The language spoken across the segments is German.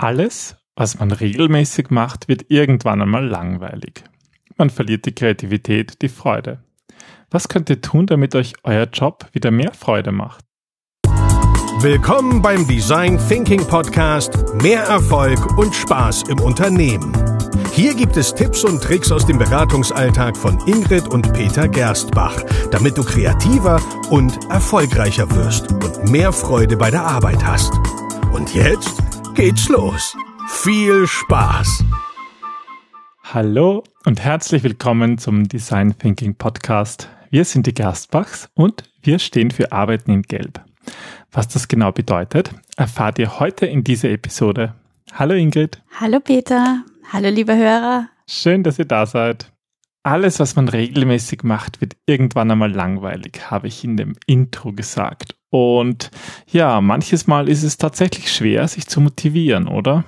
Alles, was man regelmäßig macht, wird irgendwann einmal langweilig. Man verliert die Kreativität, die Freude. Was könnt ihr tun, damit euch euer Job wieder mehr Freude macht? Willkommen beim Design Thinking Podcast Mehr Erfolg und Spaß im Unternehmen. Hier gibt es Tipps und Tricks aus dem Beratungsalltag von Ingrid und Peter Gerstbach, damit du kreativer und erfolgreicher wirst und mehr Freude bei der Arbeit hast. Und jetzt geht's los. Viel Spaß! Hallo und herzlich willkommen zum Design Thinking Podcast. Wir sind die Gerstbachs und wir stehen für Arbeiten in Gelb. Was das genau bedeutet, erfahrt ihr heute in dieser Episode. Hallo Ingrid. Hallo Peter. Hallo liebe Hörer. Schön, dass ihr da seid. Alles, was man regelmäßig macht, wird irgendwann einmal langweilig, habe ich in dem Intro gesagt. Und ja, manches Mal ist es tatsächlich schwer, sich zu motivieren, oder?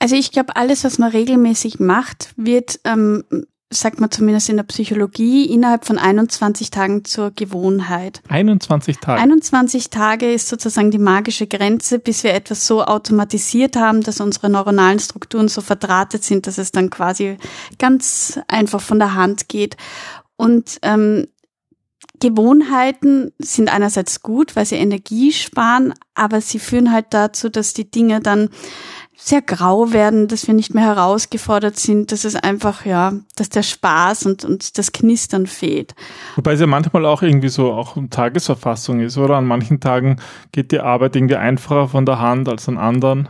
Also ich glaube, alles, was man regelmäßig macht, wird, ähm, sagt man zumindest in der Psychologie, innerhalb von 21 Tagen zur Gewohnheit. 21 Tage. 21 Tage ist sozusagen die magische Grenze, bis wir etwas so automatisiert haben, dass unsere neuronalen Strukturen so verdrahtet sind, dass es dann quasi ganz einfach von der Hand geht. Und ähm, Gewohnheiten sind einerseits gut, weil sie Energie sparen, aber sie führen halt dazu, dass die Dinge dann sehr grau werden, dass wir nicht mehr herausgefordert sind, dass es einfach, ja, dass der Spaß und, und das Knistern fehlt. Wobei es ja manchmal auch irgendwie so auch Tagesverfassung ist, oder? An manchen Tagen geht die Arbeit irgendwie einfacher von der Hand als an anderen.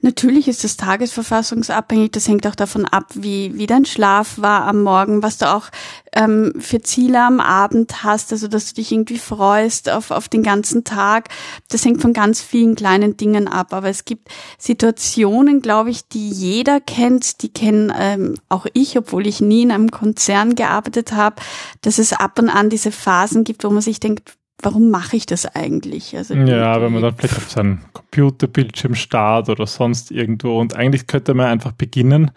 Natürlich ist es tagesverfassungsabhängig. Das hängt auch davon ab, wie, wie dein Schlaf war am Morgen, was du auch ähm, für Ziele am Abend hast, also dass du dich irgendwie freust auf, auf den ganzen Tag. Das hängt von ganz vielen kleinen Dingen ab. Aber es gibt Situationen, glaube ich, die jeder kennt, die kennen ähm, auch ich, obwohl ich nie in einem Konzern gearbeitet habe, dass es ab und an diese Phasen gibt, wo man sich denkt, warum mache ich das eigentlich? Also ja, wenn man dann vielleicht auf seinen Computerbildschirm starrt oder sonst irgendwo und eigentlich könnte man einfach beginnen,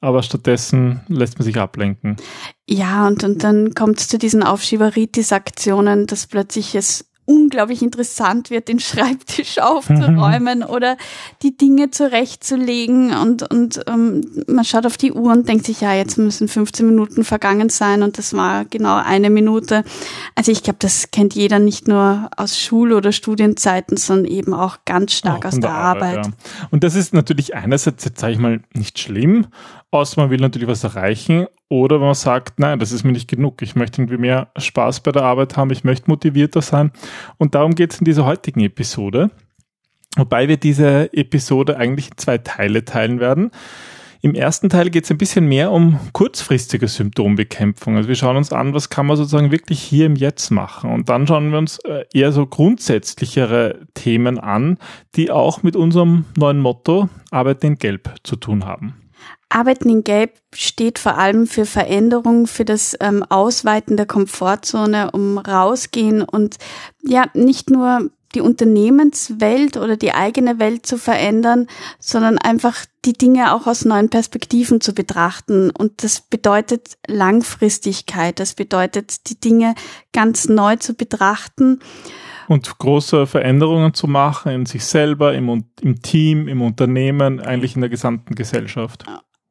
aber stattdessen lässt man sich ablenken. Ja, und, und dann kommt es zu diesen Aufschieberitis-Aktionen, dass plötzlich es unglaublich interessant wird, den Schreibtisch aufzuräumen oder die Dinge zurechtzulegen und, und ähm, man schaut auf die Uhr und denkt sich, ja, jetzt müssen 15 Minuten vergangen sein und das war genau eine Minute. Also ich glaube, das kennt jeder nicht nur aus Schul- oder Studienzeiten, sondern eben auch ganz stark auch aus der, der Arbeit. Arbeit. Ja. Und das ist natürlich einerseits, jetzt sage ich mal, nicht schlimm, außer man will natürlich was erreichen oder man sagt, nein, das ist mir nicht genug. Ich möchte irgendwie mehr Spaß bei der Arbeit haben, ich möchte motivierter sein. Und darum geht es in dieser heutigen Episode. Wobei wir diese Episode eigentlich in zwei Teile teilen werden. Im ersten Teil geht es ein bisschen mehr um kurzfristige Symptombekämpfung. Also wir schauen uns an, was kann man sozusagen wirklich hier im Jetzt machen. Und dann schauen wir uns äh, eher so grundsätzlichere Themen an, die auch mit unserem neuen Motto Arbeiten in Gelb zu tun haben. Arbeiten in Gelb steht vor allem für Veränderung, für das ähm, Ausweiten der Komfortzone, um rausgehen und ja, nicht nur die Unternehmenswelt oder die eigene Welt zu verändern, sondern einfach die Dinge auch aus neuen Perspektiven zu betrachten. Und das bedeutet Langfristigkeit, das bedeutet die Dinge ganz neu zu betrachten und große Veränderungen zu machen in sich selber, im, im Team, im Unternehmen, eigentlich in der gesamten Gesellschaft.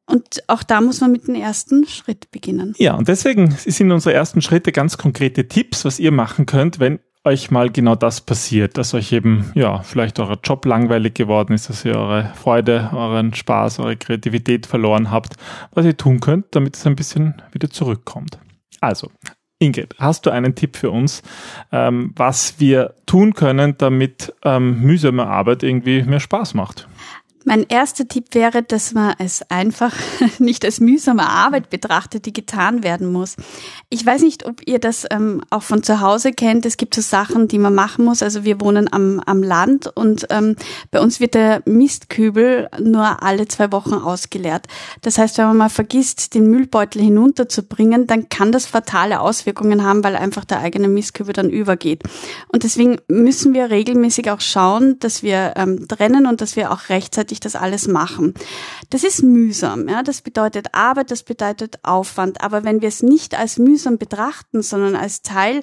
Und auch da muss man mit dem ersten Schritt beginnen. Ja, und deswegen sind unsere ersten Schritte ganz konkrete Tipps, was ihr machen könnt, wenn euch mal genau das passiert, dass euch eben, ja, vielleicht euer Job langweilig geworden ist, dass ihr eure Freude, euren Spaß, eure Kreativität verloren habt, was ihr tun könnt, damit es ein bisschen wieder zurückkommt. Also, Ingrid, hast du einen Tipp für uns, ähm, was wir tun können, damit ähm, mühsame Arbeit irgendwie mehr Spaß macht? Mein erster Tipp wäre, dass man es einfach nicht als mühsame Arbeit betrachtet, die getan werden muss. Ich weiß nicht, ob ihr das ähm, auch von zu Hause kennt. Es gibt so Sachen, die man machen muss. Also wir wohnen am, am Land und ähm, bei uns wird der Mistkübel nur alle zwei Wochen ausgeleert. Das heißt, wenn man mal vergisst, den Müllbeutel hinunterzubringen, dann kann das fatale Auswirkungen haben, weil einfach der eigene Mistkübel dann übergeht. Und deswegen müssen wir regelmäßig auch schauen, dass wir ähm, trennen und dass wir auch rechtzeitig ich das alles machen. Das ist mühsam, ja, das bedeutet Arbeit, das bedeutet Aufwand. Aber wenn wir es nicht als mühsam betrachten, sondern als Teil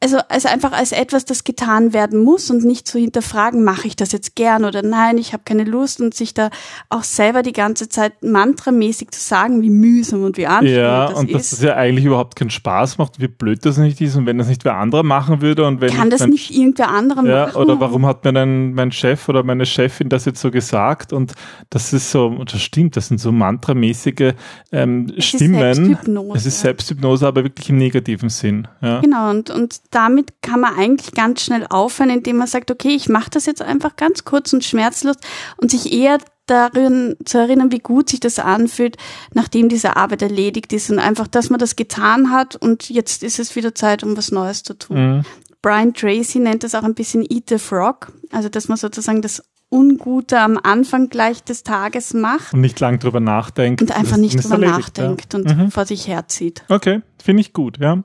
also als einfach als etwas, das getan werden muss und nicht zu hinterfragen, mache ich das jetzt gern oder nein, ich habe keine Lust und sich da auch selber die ganze Zeit mantramäßig zu sagen, wie mühsam und wie anstrengend ja, das und ist. dass das ja eigentlich überhaupt keinen Spaß macht, wie blöd das nicht ist und wenn das nicht wer anderer machen würde und wenn Kann das mein- nicht irgendwer anderem ja, machen? oder warum hat mir dann mein Chef oder meine Chefin das jetzt so gesagt? Und das ist so, und das stimmt, das sind so mantramäßige ähm, ist Stimmen. Selbsthypnose. Es ist Selbsthypnose, aber wirklich im negativen Sinn. Ja. Genau, und, und damit kann man eigentlich ganz schnell aufhören, indem man sagt, okay, ich mache das jetzt einfach ganz kurz und schmerzlos und sich eher darin zu erinnern, wie gut sich das anfühlt, nachdem diese Arbeit erledigt ist und einfach, dass man das getan hat und jetzt ist es wieder Zeit, um was Neues zu tun. Mhm. Brian Tracy nennt das auch ein bisschen Eat the Frog, also dass man sozusagen das Ungute am Anfang gleich des Tages macht Und nicht lang drüber nachdenkt. und einfach nicht drüber erledigt, nachdenkt ja. und Mhm. vor sich herzieht. Okay, finde ich gut, ja.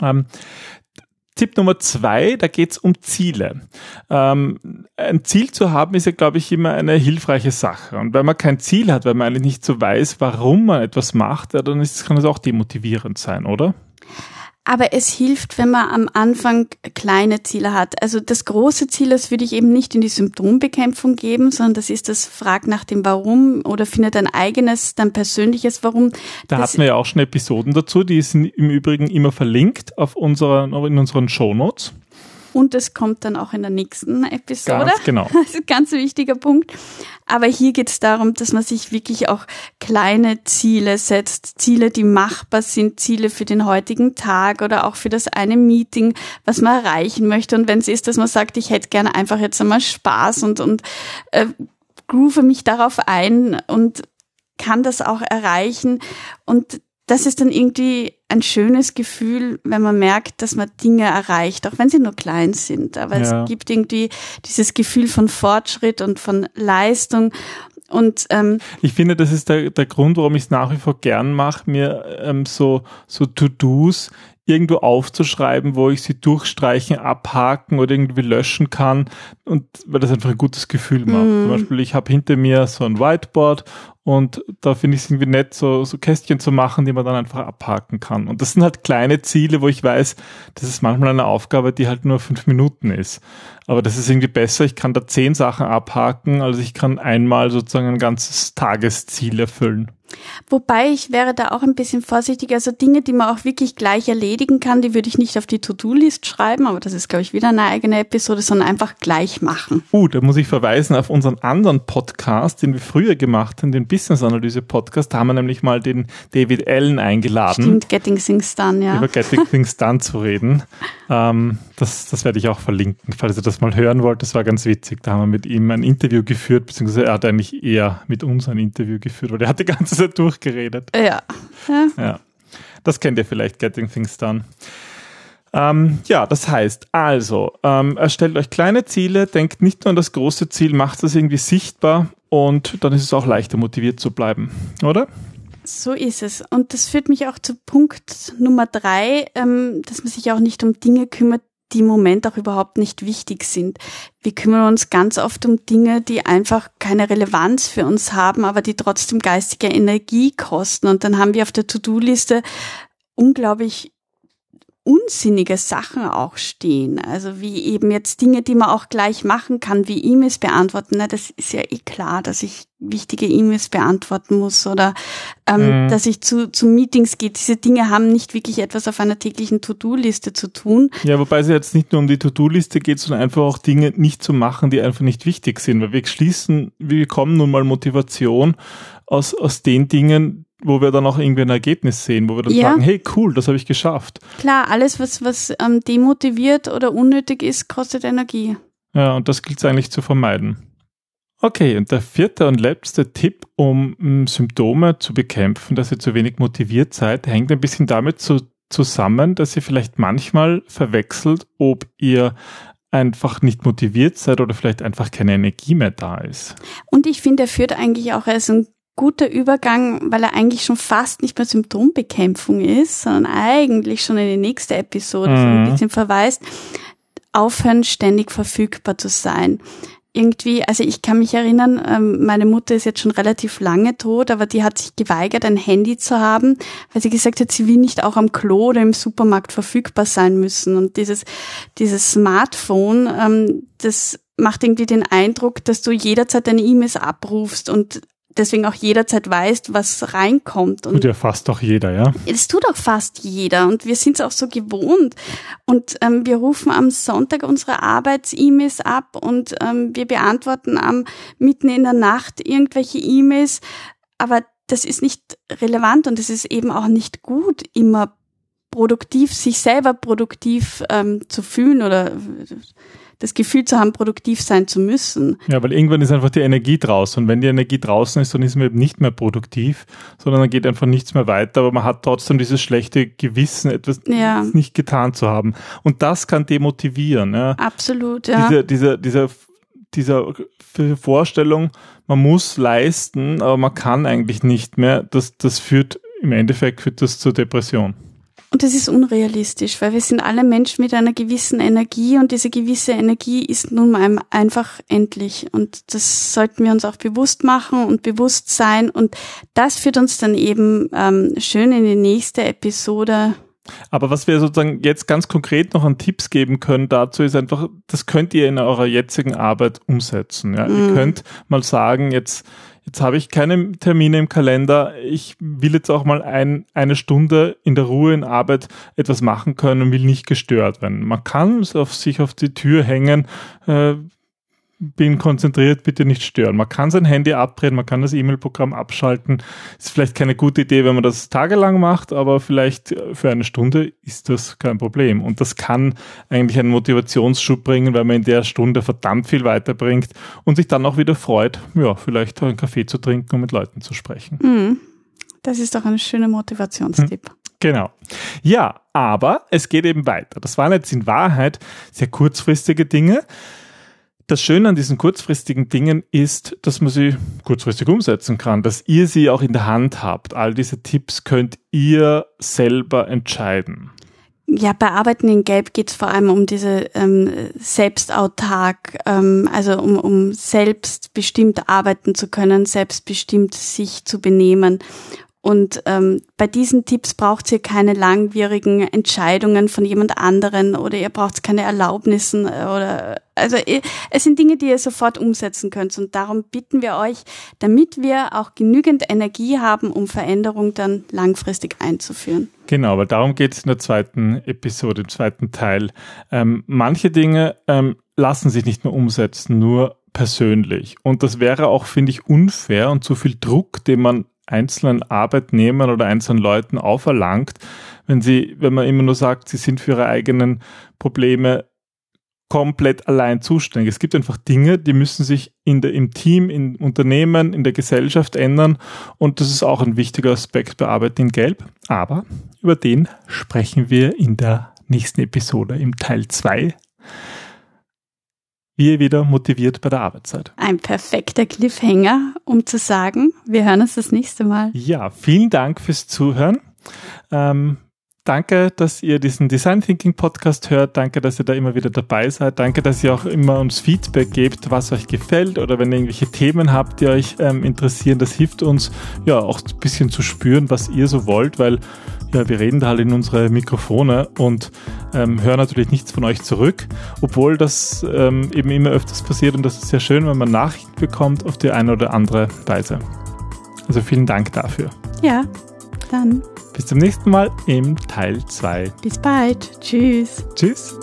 Ähm, Tipp Nummer zwei, da geht's um Ziele. Ähm, ein Ziel zu haben, ist ja, glaube ich, immer eine hilfreiche Sache. Und wenn man kein Ziel hat, weil man eigentlich nicht so weiß, warum man etwas macht, ja, dann ist, kann das auch demotivierend sein, oder? Aber es hilft, wenn man am Anfang kleine Ziele hat. Also das große Ziel, das würde ich eben nicht in die Symptombekämpfung geben, sondern das ist das Frag nach dem Warum oder findet ein eigenes, dein persönliches Warum. Da Das- hatten wir ja auch schon Episoden dazu, die sind im Übrigen immer verlinkt auf unserer, in unseren Shownotes. Und es kommt dann auch in der nächsten Episode. Ganz genau. Das ist ein ganz wichtiger Punkt. Aber hier geht es darum, dass man sich wirklich auch kleine Ziele setzt. Ziele, die machbar sind, Ziele für den heutigen Tag oder auch für das eine Meeting, was man erreichen möchte. Und wenn es ist, dass man sagt, ich hätte gerne einfach jetzt einmal Spaß und, und äh, groove mich darauf ein und kann das auch erreichen. Und das ist dann irgendwie ein schönes Gefühl, wenn man merkt, dass man Dinge erreicht, auch wenn sie nur klein sind. Aber Ja. es gibt irgendwie dieses Gefühl von Fortschritt und von Leistung. Und ähm, Ich finde, das ist der, der Grund, warum ich es nach wie vor gern mache, mir ähm, so, so To-Dos irgendwo aufzuschreiben, wo ich sie durchstreichen, abhaken oder irgendwie löschen kann und weil das einfach ein gutes Gefühl macht. Zum Beispiel, ich habe hinter mir so ein Whiteboard und da finde ich es irgendwie nett, so, so Kästchen zu machen, die man dann einfach abhaken kann. Und das sind halt kleine Ziele, wo ich weiß, das ist manchmal eine Aufgabe, die halt nur fünf Minuten ist. Aber das ist irgendwie besser. Ich kann da zehn Sachen abhaken, also ich kann einmal sozusagen ein ganzes Tagesziel erfüllen. wobei ich wäre da auch ein bisschen vorsichtig. Also Dinge, die man auch wirklich gleich erledigen kann, die würde ich nicht auf die To-Do-List schreiben, aber das ist, glaube ich, wieder eine eigene Episode, sondern einfach gleich machen. Uh, da muss ich verweisen auf unseren anderen Podcast, den wir früher gemacht haben, den Business Analyse Podcast. Da haben wir nämlich mal den David Allen eingeladen. Stimmt, Getting Things Done, ja. über Getting Things Done zu reden. Ähm, das, das werde ich auch verlinken, falls ihr das mal hören wollt. Das war ganz witzig. Da haben wir mit ihm ein Interview geführt, beziehungsweise er hat eigentlich eher mit uns ein Interview geführt, weil er hat die ganze Zeit durchgeredet. Ja. ja. Ja, das kennt ihr vielleicht, Getting Things Done. Ähm, ja, das heißt, also, ähm, erstellt euch kleine Ziele, denkt nicht nur an das große Ziel, macht das irgendwie sichtbar und dann ist es auch leichter motiviert zu bleiben, oder? So ist es. Und das führt mich auch zu Punkt Nummer drei, ähm, dass man sich auch nicht um Dinge kümmert, die im Moment auch überhaupt nicht wichtig sind. Wir kümmern uns ganz oft um Dinge, die einfach keine Relevanz für uns haben, aber die trotzdem geistige Energie kosten. Und dann haben wir auf der To-Do-Liste unglaublich unsinnige Sachen auch stehen. Also wie eben jetzt Dinge, die man auch gleich machen kann, wie E-Mails beantworten. Na, das ist ja eh klar, dass ich wichtige E-Mails beantworten muss oder ähm, Mhm. dass ich zu, zu Meetings gehe. Diese Dinge haben nicht wirklich etwas auf einer täglichen To-Do-Liste zu tun. Ja, wobei es jetzt nicht nur um die To-Do-Liste geht, sondern einfach auch Dinge nicht zu machen, die einfach nicht wichtig sind. Weil wir schließen, wir bekommen nun mal Motivation aus, aus den Dingen, wo wir dann auch irgendwie ein Ergebnis sehen, wo wir dann Ja. sagen, hey, cool, das habe ich geschafft. Klar, alles, was, was ähm, demotiviert oder unnötig ist, kostet Energie. Ja, und das gilt es eigentlich zu vermeiden. Okay, und der vierte und letzte Tipp, um mm, Symptome zu bekämpfen, dass ihr zu wenig motiviert seid, hängt ein bisschen damit zu, zusammen, dass ihr vielleicht manchmal verwechselt, ob ihr einfach nicht motiviert seid oder vielleicht einfach keine Energie mehr da ist. Und ich finde, er führt eigentlich auch als ein guter Übergang, weil er eigentlich schon fast nicht mehr Symptombekämpfung ist, sondern eigentlich schon in die nächste Episode so ein Mhm. bisschen verweist, aufhören, ständig verfügbar zu sein. irgendwie, also ich kann mich erinnern, ähm, meine Mutter ist jetzt schon relativ lange tot, aber die hat sich geweigert, ein Handy zu haben, weil sie gesagt hat, sie will nicht auch am Klo oder im Supermarkt verfügbar sein müssen. Und dieses, dieses Smartphone, ähm, das macht irgendwie den Eindruck, dass du jederzeit deine E-Mails abrufst und deswegen auch jederzeit weißt, was reinkommt. Und tut ja fast doch jeder, ja? Das tut auch fast jeder und wir sind es auch so gewohnt. Und ähm, wir rufen am Sonntag unsere Arbeits-E-Mails ab und ähm, wir beantworten am mitten in der Nacht irgendwelche E-Mails, aber das ist nicht relevant und es ist eben auch nicht gut, immer produktiv, sich selber produktiv ähm, zu fühlen oder das Gefühl zu haben, produktiv sein zu müssen. Ja, weil irgendwann ist einfach die Energie draußen. Und wenn die Energie draußen ist, dann ist man eben nicht mehr produktiv, sondern dann geht einfach nichts mehr weiter. Aber man hat trotzdem dieses schlechte Gewissen, etwas ja. nicht getan zu haben. Und das kann demotivieren. Ja. Absolut, ja. Diese, diese, diese, dieser Vorstellung, man muss leisten, aber man kann eigentlich nicht mehr, das, das führt im Endeffekt führt das zur Depression. Und das ist unrealistisch, weil wir sind alle Menschen mit einer gewissen Energie und diese gewisse Energie ist nun mal einfach endlich. Und das sollten wir uns auch bewusst machen und bewusst sein. Und das führt uns dann eben ähm, schön in die nächste Episode. Aber was wir sozusagen jetzt ganz konkret noch an Tipps geben können dazu ist einfach, das könnt ihr in eurer jetzigen Arbeit umsetzen. Ja? Mm. Ihr könnt mal sagen, jetzt Jetzt habe ich keine Termine im Kalender. Ich will jetzt auch mal ein, eine Stunde in der Ruhe in Arbeit etwas machen können und will nicht gestört werden. Man kann es auf sich auf die Tür hängen. Äh, bin konzentriert, bitte nicht stören. Man kann sein Handy abdrehen, man kann das E-Mail-Programm abschalten. Ist vielleicht keine gute Idee, wenn man das tagelang macht, aber vielleicht für eine Stunde ist das kein Problem. Und das kann eigentlich einen Motivationsschub bringen, weil man in der Stunde verdammt viel weiterbringt und sich dann auch wieder freut, ja, vielleicht einen Kaffee zu trinken und mit Leuten zu sprechen. Mhm. Das ist doch ein schöner Motivationstipp. Hm. Genau. Ja, aber es geht eben weiter. Das waren jetzt in Wahrheit sehr kurzfristige Dinge. Das Schöne an diesen kurzfristigen Dingen ist, dass man sie kurzfristig umsetzen kann, dass ihr sie auch in der Hand habt. All diese Tipps könnt ihr selber entscheiden. Ja, bei Arbeiten in Gelb geht es vor allem um diese ähm, selbstautark, ähm, also um, um selbstbestimmt arbeiten zu können, selbstbestimmt sich zu benehmen. Und ähm, bei diesen Tipps braucht ihr keine langwierigen Entscheidungen von jemand anderen oder ihr braucht keine Erlaubnissen äh, oder also es sind Dinge, die ihr sofort umsetzen könnt. Und darum bitten wir euch, damit wir auch genügend Energie haben, um Veränderung dann langfristig einzuführen. Genau, weil darum geht es in der zweiten Episode, im zweiten Teil. Ähm, manche Dinge ähm, lassen sich nicht mehr umsetzen, nur persönlich. Und das wäre auch, finde ich, unfair und zu viel Druck, den man einzelnen Arbeitnehmern oder einzelnen Leuten auferlangt, wenn sie, wenn man immer nur sagt, sie sind für ihre eigenen Probleme komplett allein zuständig. Es gibt einfach Dinge, die müssen sich in der, im Team, im Unternehmen, in der Gesellschaft ändern und das ist auch ein wichtiger Aspekt bei Arbeit in Gelb. Aber über den sprechen wir in der nächsten Episode im Teil 2 wie ihr wieder motiviert bei der Arbeit seid. Ein perfekter Cliffhanger, um zu sagen, wir hören uns das nächste Mal. Ja, vielen Dank fürs Zuhören. Ähm, danke, dass ihr diesen Design Thinking Podcast hört. Danke, dass ihr da immer wieder dabei seid. Danke, dass ihr auch immer uns Feedback gebt, was euch gefällt oder wenn ihr irgendwelche Themen habt, die euch ähm, interessieren. Das hilft uns ja auch ein bisschen zu spüren, was ihr so wollt, weil ja, wir reden da halt in unsere Mikrofone und ähm, hören natürlich nichts von euch zurück, obwohl das ähm, eben immer öfters passiert und das ist sehr schön, wenn man Nachrichten bekommt auf die eine oder andere Weise. Also vielen Dank dafür. Ja, dann. Bis zum nächsten Mal im Teil 2. Bis bald. Tschüss. Tschüss.